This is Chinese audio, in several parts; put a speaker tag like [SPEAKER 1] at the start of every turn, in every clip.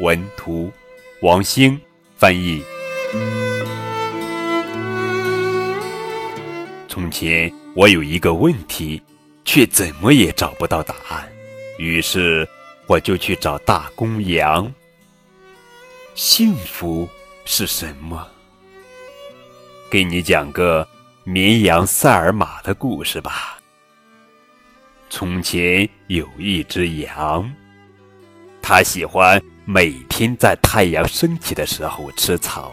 [SPEAKER 1] 文图，王兴翻译。从前我有一个问题，却怎么也找不到答案，于是我就去找大公羊。幸福是什么？给你讲个绵羊塞尔玛的故事吧。从前有一只羊，它喜欢每天在太阳升起的时候吃草，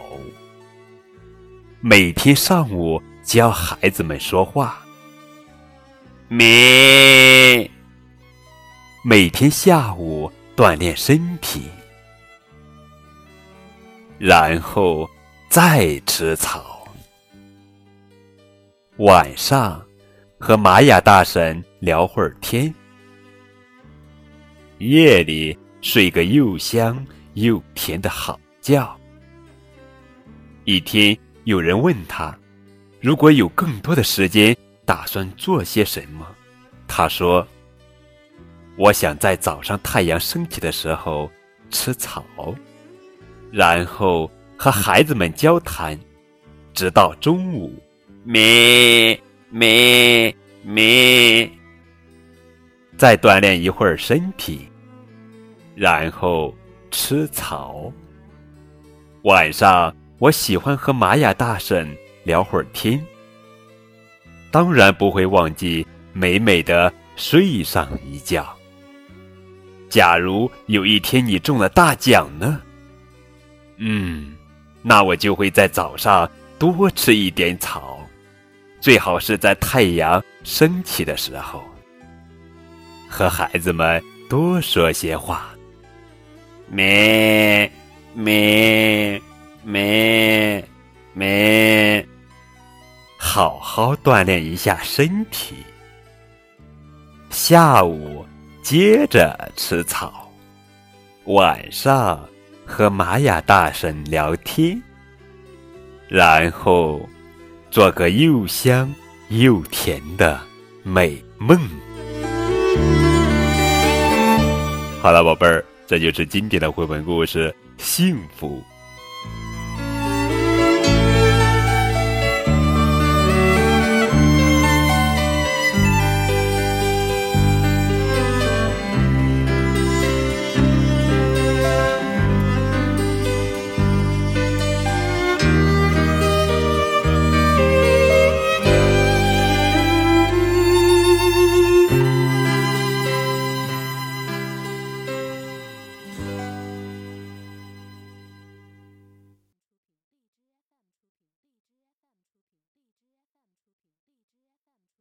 [SPEAKER 1] 每天上午教孩子们说话，咩；每天下午锻炼身体，然后再吃草，晚上。和玛雅大神聊会儿天，夜里睡个又香又甜的好觉。一天，有人问他，如果有更多的时间，打算做些什么？他说：“我想在早上太阳升起的时候吃草，然后和孩子们交谈，直到中午。”咩。咩咩，再锻炼一会儿身体，然后吃草。晚上我喜欢和玛雅大婶聊会儿天，当然不会忘记美美的睡上一觉。假如有一天你中了大奖呢？嗯，那我就会在早上多吃一点草。最好是在太阳升起的时候，和孩子们多说些话，咩咩咩咩，好好锻炼一下身体。下午接着吃草，晚上和玛雅大婶聊天，然后。做个又香又甜的美梦。好了，宝贝儿，这就是今天的绘本故事《幸福》。